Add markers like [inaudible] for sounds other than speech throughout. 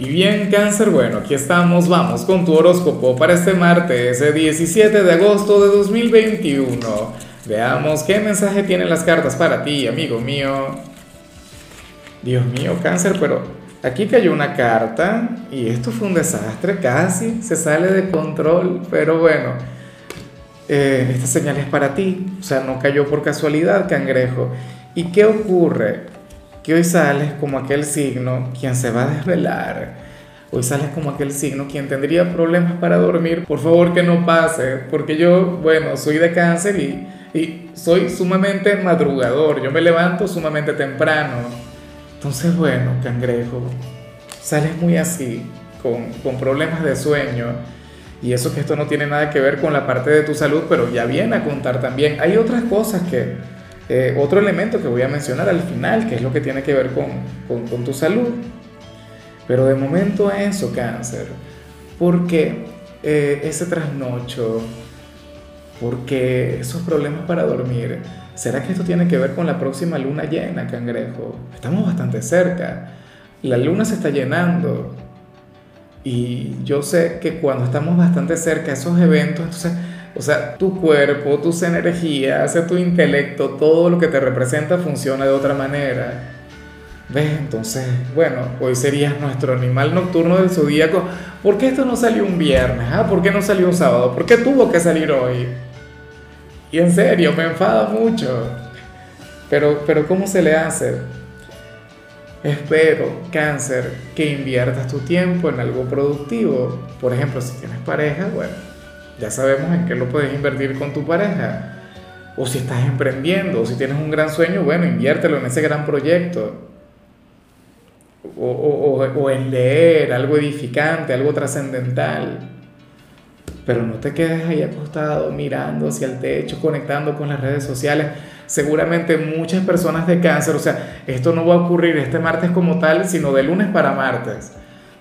Y bien, cáncer, bueno, aquí estamos, vamos con tu horóscopo para este martes, 17 de agosto de 2021. Veamos qué mensaje tienen las cartas para ti, amigo mío. Dios mío, cáncer, pero aquí cayó una carta y esto fue un desastre, casi se sale de control, pero bueno, eh, esta señal es para ti, o sea, no cayó por casualidad, cangrejo. ¿Y qué ocurre? Que hoy sales como aquel signo quien se va a desvelar. Hoy sales como aquel signo quien tendría problemas para dormir. Por favor que no pase, porque yo, bueno, soy de cáncer y, soy sumamente madrugador. Yo me levanto sumamente temprano. Entonces, bueno, cangrejo, sales muy así, con, con problemas de sueño. Y eso que esto no tiene nada que ver con la parte de tu salud, pero ya viene a contar también. Hay otras cosas que, eh, otro elemento que voy a mencionar al final, que es lo que tiene que ver con, con, tu salud. Pero de momento eso, cáncer. porque eh, ese trasnocho? porque esos problemas para dormir? ¿Será que esto tiene que ver con la próxima luna llena, cangrejo? Estamos bastante cerca. La luna se está llenando. Y yo sé que cuando estamos bastante cerca, esos eventos, entonces o sea, tu cuerpo, tus energías, tu intelecto, todo lo que te representa funciona de otra manera. ¿Ves? Entonces, bueno, hoy serías nuestro animal nocturno del zodíaco. ¿Por qué esto no salió un viernes? ¿Ah? ¿Por qué no salió un sábado? ¿Por qué tuvo que salir hoy? Y en serio, me enfada mucho. Pero, pero ¿cómo se le hace? Espero, cáncer, que inviertas tu tiempo en algo productivo. Por ejemplo, si tienes pareja, bueno, ya sabemos en qué lo puedes invertir con tu pareja. O si estás emprendiendo, o si tienes un gran sueño, bueno, inviértelo en ese gran proyecto. O, o, o en leer algo edificante, algo trascendental. Pero no te quedes ahí acostado mirando hacia el techo, conectando con las redes sociales. Seguramente muchas personas de cáncer, o sea, esto no va a ocurrir este martes como tal, sino de lunes para martes.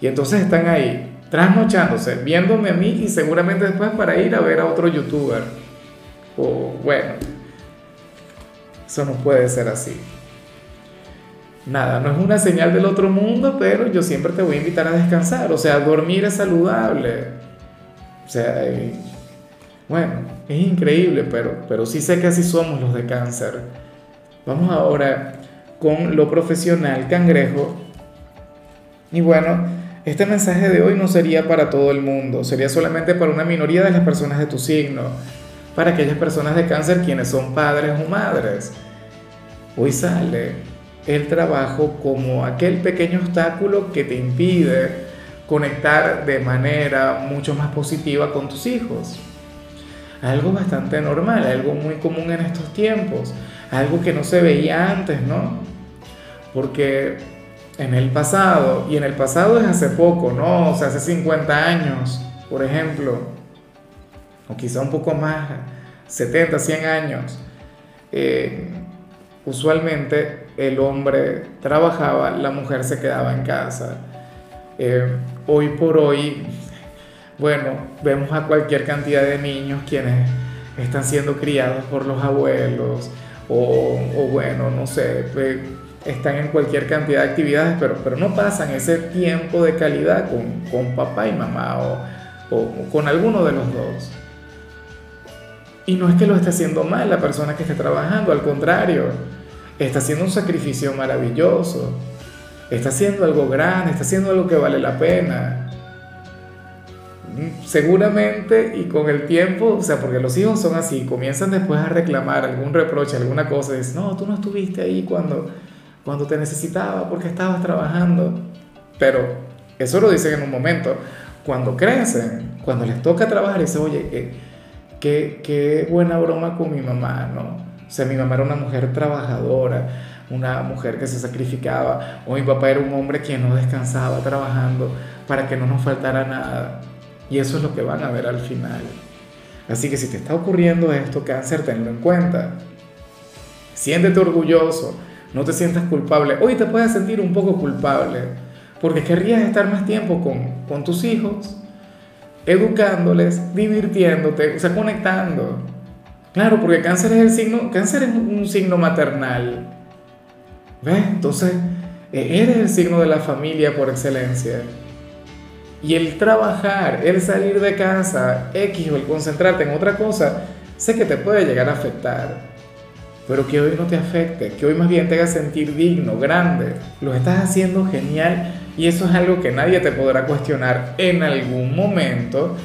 Y entonces están ahí trasnochándose, viéndome a mí y seguramente después para ir a ver a otro youtuber. O bueno, eso no puede ser así. Nada, no es una señal del otro mundo, pero yo siempre te voy a invitar a descansar. O sea, dormir es saludable. O sea, bueno, es increíble, pero, pero sí sé que así somos los de cáncer. Vamos ahora con lo profesional, cangrejo. Y bueno, este mensaje de hoy no sería para todo el mundo, sería solamente para una minoría de las personas de tu signo, para aquellas personas de cáncer quienes son padres o madres. Hoy sale el trabajo como aquel pequeño obstáculo que te impide conectar de manera mucho más positiva con tus hijos. Algo bastante normal, algo muy común en estos tiempos, algo que no se veía antes, ¿no? Porque en el pasado, y en el pasado es hace poco, ¿no? O sea, hace 50 años, por ejemplo, o quizá un poco más, 70, 100 años, eh, usualmente el hombre trabajaba, la mujer se quedaba en casa. Eh, hoy por hoy, bueno, vemos a cualquier cantidad de niños quienes están siendo criados por los abuelos, o, bueno, no sé, están en cualquier cantidad de actividades, pero, pero no pasan ese tiempo de calidad con, con papá y mamá o, o, con alguno de los dos. Y no es que lo esté haciendo mal la persona que esté trabajando, al contrario, está haciendo un sacrificio maravilloso, está haciendo algo grande, está haciendo algo que vale la pena. Seguramente y con el tiempo, o sea, porque los hijos son así, comienzan después a reclamar algún reproche, alguna cosa, y dicen, no, tú no estuviste ahí cuando, cuando te necesitaba porque estabas trabajando. Pero eso lo dicen en un momento. Cuando crecen, cuando les toca trabajar, dicen, oye, qué, qué, buena broma con mi mamá, ¿no? O sea, mi mamá era una mujer trabajadora, una mujer que se sacrificaba, o mi papá era un hombre quien no descansaba trabajando para que no nos faltara nada. Y eso es lo que van a ver al final. Así que si te está ocurriendo esto, cáncer, tenlo en cuenta. Siéntete orgulloso, no te sientas culpable. Hoy te puedes sentir un poco culpable porque querrías estar más tiempo con, con tus hijos, educándoles, divirtiéndote, o sea, conectando. Claro, porque cáncer es el signo, cáncer es un signo maternal. ¿Ves? Entonces, e-, eres el signo de la familia por excelencia. Y el trabajar, el salir de casa, X o el concentrarte en otra cosa, sé que te puede llegar a afectar. Pero que hoy no te afecte, que hoy más bien te haga sentir digno, grande. Lo estás haciendo genial y eso es algo que nadie te podrá cuestionar en algún momento.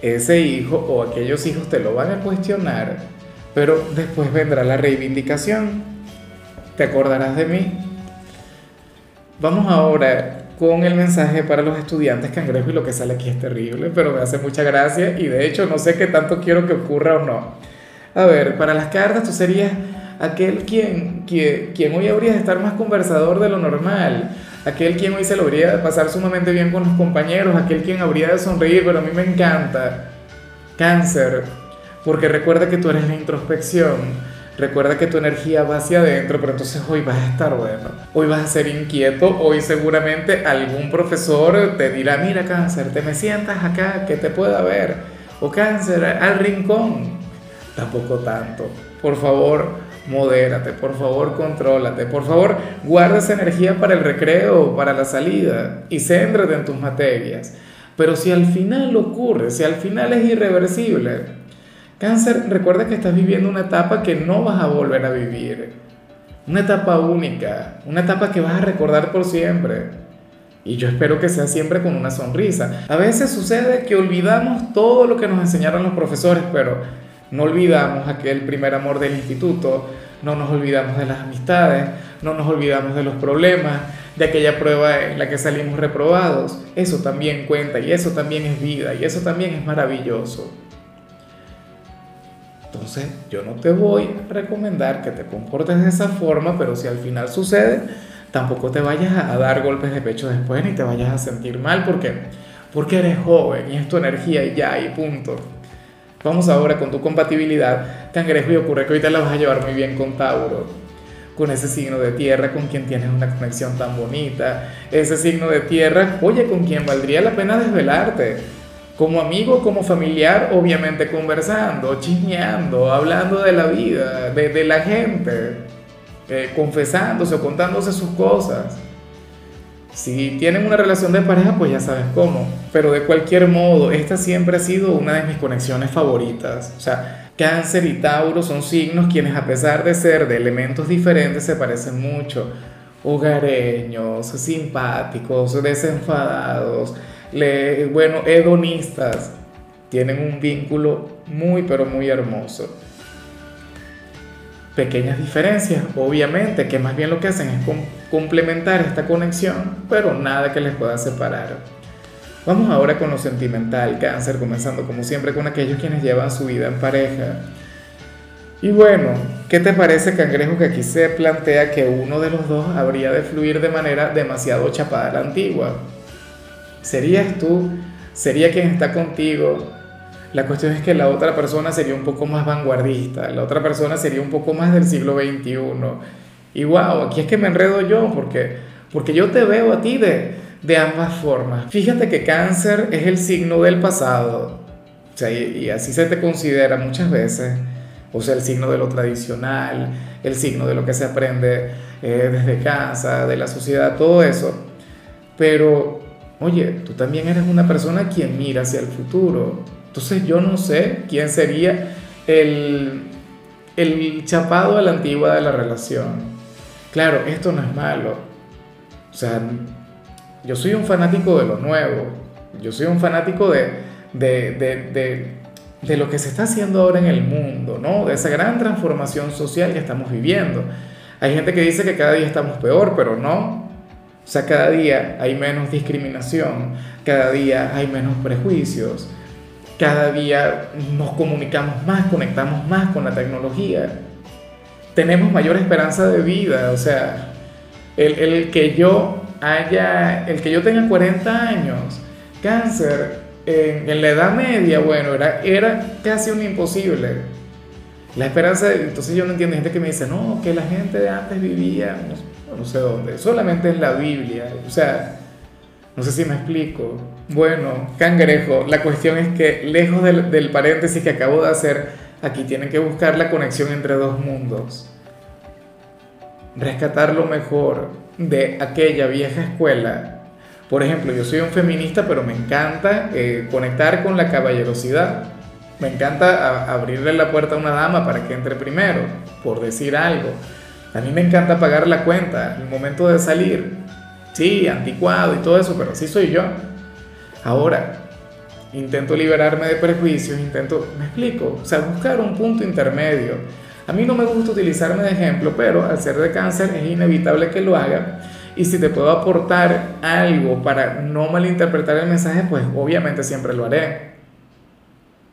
Ese hijo o aquellos hijos te lo van a cuestionar, pero después vendrá la reivindicación. Te acordarás de mí. Vamos ahora con el mensaje para los estudiantes cangrejo y lo que sale aquí es terrible, pero me hace mucha gracia y de hecho no sé qué tanto quiero que ocurra o no. A ver, para las cartas tú serías aquel quien, quien, quien hoy habría de estar más conversador de lo normal, aquel quien hoy se lo habría de pasar sumamente bien con los compañeros, aquel quien habría de sonreír, pero a mí me encanta. Cáncer, porque recuerda que tú eres la introspección Recuerda que tu energía va hacia adentro, pero entonces hoy vas a estar bueno. Hoy vas a ser inquieto, hoy seguramente algún profesor te dirá, mira cáncer, te me sientas acá, que te pueda ver. O cáncer, al rincón. Tampoco tanto. Por favor, modérate, por favor, contrólate, por favor, guarda esa energía para el recreo, para la salida y céntrate en tus materias. Pero si al final ocurre, si al final es irreversible, Cáncer, recuerda que estás viviendo una etapa que no vas a volver a vivir. Una etapa única, una etapa que vas a recordar por siempre. Y yo espero que sea siempre con una sonrisa. A veces sucede que olvidamos todo lo que nos enseñaron los profesores, pero no olvidamos aquel primer amor del instituto, no nos olvidamos de las amistades, no nos olvidamos de los problemas, de aquella prueba en la que salimos reprobados. Eso también cuenta y eso también es vida y eso también es maravilloso. Entonces, yo no te voy a recomendar que te comportes de esa forma, pero si al final sucede, tampoco te vayas a dar golpes de pecho después ni te vayas a sentir mal porque porque eres joven y es tu energía y ya y punto. Vamos ahora con tu compatibilidad, cangrejo, y ocurre que te la vas a llevar muy bien con Tauro, con ese signo de tierra con quien tienes una conexión tan bonita, ese signo de tierra, oye, con quien valdría la pena desvelarte. Como amigo, como familiar, obviamente conversando, chismeando, hablando de la vida, de, la gente, eh, confesándose o contándose sus cosas. Si tienen una relación de pareja, pues ya sabes cómo. Pero de cualquier modo, esta siempre ha sido una de mis conexiones favoritas. O sea, cáncer y Tauro son signos quienes a pesar de ser de elementos diferentes se parecen mucho. Hogareños, simpáticos, desenfadados bueno, hedonistas, tienen un vínculo muy, pero muy hermoso. Pequeñas diferencias, obviamente, que más bien lo que hacen es complementar esta conexión, pero nada que les pueda separar. Vamos ahora con lo sentimental, cáncer, comenzando como siempre con aquellos quienes llevan su vida en pareja. Y bueno, ¿qué te parece, cangrejo, que aquí se plantea que uno de los dos habría de fluir de manera demasiado chapada a la antigua? ¿Serías tú? ¿Sería quien está contigo? La cuestión es que la otra persona sería un poco más vanguardista, la otra persona sería un poco más del siglo XXI. Y wow, aquí es que me enredo yo porque, porque yo te veo a ti de, de ambas formas. Fíjate que cáncer es el signo del pasado, o sea, y, así se te considera muchas veces. O sea, el signo de lo tradicional, el signo de lo que se aprende eh, desde casa, de la sociedad, todo eso. Pero oye, tú también eres una persona quien mira hacia el futuro. Entonces yo no sé quién sería el, el chapado a la antigua de la relación. Claro, esto no es malo. O sea, yo soy un fanático de lo nuevo. Yo soy un fanático de, de, de, de lo que se está haciendo ahora en el mundo, ¿no? De esa gran transformación social que estamos viviendo. Hay gente que dice que cada día estamos peor, pero no. O sea, cada día hay menos discriminación, cada día hay menos prejuicios, cada día nos comunicamos más, conectamos más con la tecnología, tenemos mayor esperanza de vida, o sea, el, el que yo haya, el que yo tenga 40 años, cáncer, en, en la edad media, bueno, era, era casi un imposible. La esperanza, entonces yo no entiendo gente que me dice, no, que la gente de antes vivía, no sé dónde, solamente en la Biblia, o sea, no sé si me explico. Bueno, cangrejo, la cuestión es que lejos del, paréntesis que acabo de hacer, aquí tienen que buscar la conexión entre dos mundos. Rescatar lo mejor de aquella vieja escuela, Por ejemplo, yo soy un feminista, pero me encanta eh, conectar con la caballerosidad. Me encanta abrirle la puerta a una dama para que entre primero, por decir algo. A mí me encanta pagar la cuenta en el momento de salir. Sí, anticuado y todo eso, pero así soy yo. Ahora, intento liberarme de prejuicios, intento, me explico, o sea, buscar un punto intermedio. A mí no me gusta utilizarme de ejemplo, pero al ser de cáncer es inevitable que lo haga. Y si te puedo aportar algo para no malinterpretar el mensaje, pues obviamente siempre lo haré.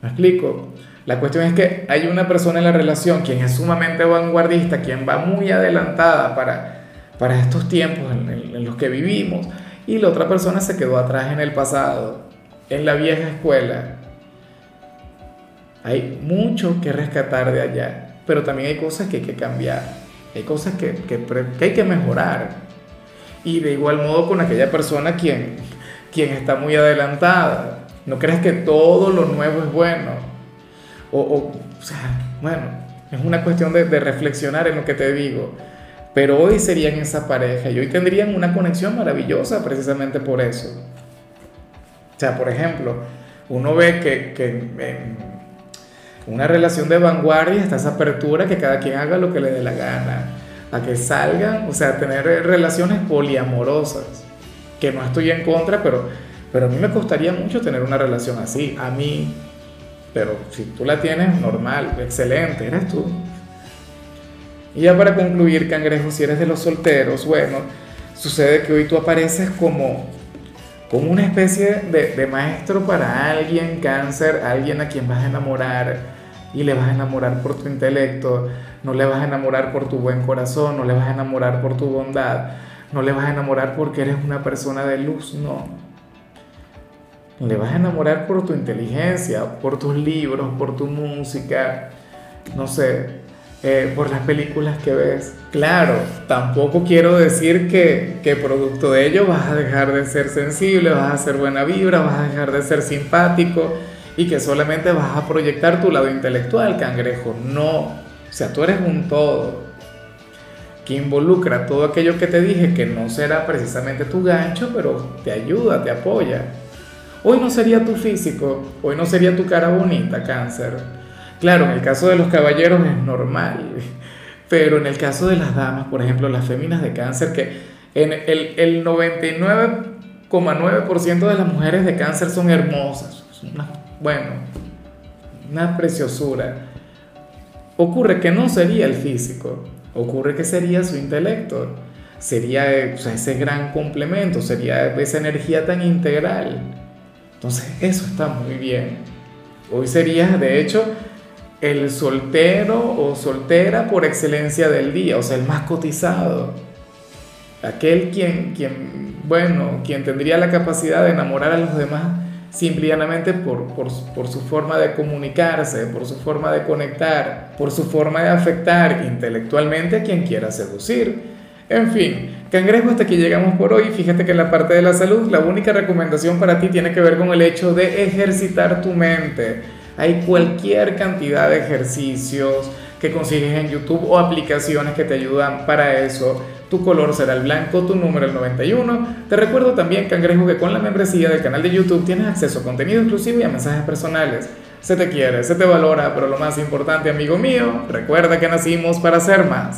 ¿Me explico? La cuestión es que hay una persona en la relación quien es sumamente vanguardista, quien va muy adelantada para, para estos tiempos en, en los que vivimos, y la otra persona se quedó atrás en el pasado, en la vieja escuela. Hay mucho que rescatar de allá, pero también hay cosas que hay que cambiar, hay cosas que, que, hay que mejorar. Y de igual modo con aquella persona quien, quien está muy adelantada. No creas que todo lo nuevo es bueno. O, o, sea, bueno, es una cuestión de reflexionar en lo que te digo. Pero hoy serían esa pareja y hoy tendrían una conexión maravillosa precisamente por eso. O sea, por ejemplo, uno ve que, que en una relación de vanguardia está esa apertura que cada quien haga lo que le dé la gana a que salgan, o sea, tener relaciones poliamorosas, que no estoy en contra, pero, pero a mí me costaría mucho tener una relación así, a mí, pero si tú la tienes, normal, excelente, eres tú. Y ya para concluir, cangrejo, si eres de los solteros, bueno, sucede que hoy tú apareces como, como una especie de, de maestro para alguien, cáncer, alguien a quien vas a enamorar, y le vas a enamorar por tu intelecto, no le vas a enamorar por tu buen corazón, no le vas a enamorar por tu bondad, no le vas a enamorar porque eres una persona de luz, no. Le vas a enamorar por tu inteligencia, por tus libros, por tu música, no sé, eh, por las películas que ves. Claro, tampoco quiero decir que, que producto de ello vas a dejar de ser sensible, vas a ser buena vibra, vas a dejar de ser simpático y que solamente vas a proyectar tu lado intelectual, cangrejo. No, o sea, tú eres un todo que involucra todo aquello que te dije que no será precisamente tu gancho, pero te ayuda, te apoya. Hoy no sería tu físico, hoy no sería tu cara bonita, cáncer. Claro, en el caso de los caballeros es normal, [laughs] pero en el caso de las damas, por ejemplo, las féminas de cáncer, que en el, el 99,9% de las mujeres de cáncer son hermosas, son bueno, una preciosura. Ocurre que no sería el físico, ocurre que sería su intelecto, sería ese gran complemento, sería esa energía tan integral. Entonces, eso está muy bien. Hoy serías, de hecho, el soltero o soltera por excelencia del día, o sea, el más cotizado. Aquel quien, quien, bueno, quien tendría la capacidad de enamorar a los demás simplemente por, por, por, su forma de comunicarse, por su forma de conectar, por su forma de afectar intelectualmente a quien quiera seducir. En fin, cangrejo, hasta aquí llegamos por hoy. Fíjate que en la parte de la salud, la única recomendación para ti tiene que ver con el hecho de ejercitar tu mente. Hay cualquier cantidad de ejercicios que consigues en YouTube o aplicaciones que te ayudan para eso tu color será el blanco, tu número el 91. Te recuerdo también, cangrejo, que con la membresía del canal de YouTube tienes acceso a contenido exclusivo y a mensajes personales. Se te quiere, se te valora, pero lo más importante, amigo mío, recuerda que nacimos para ser más.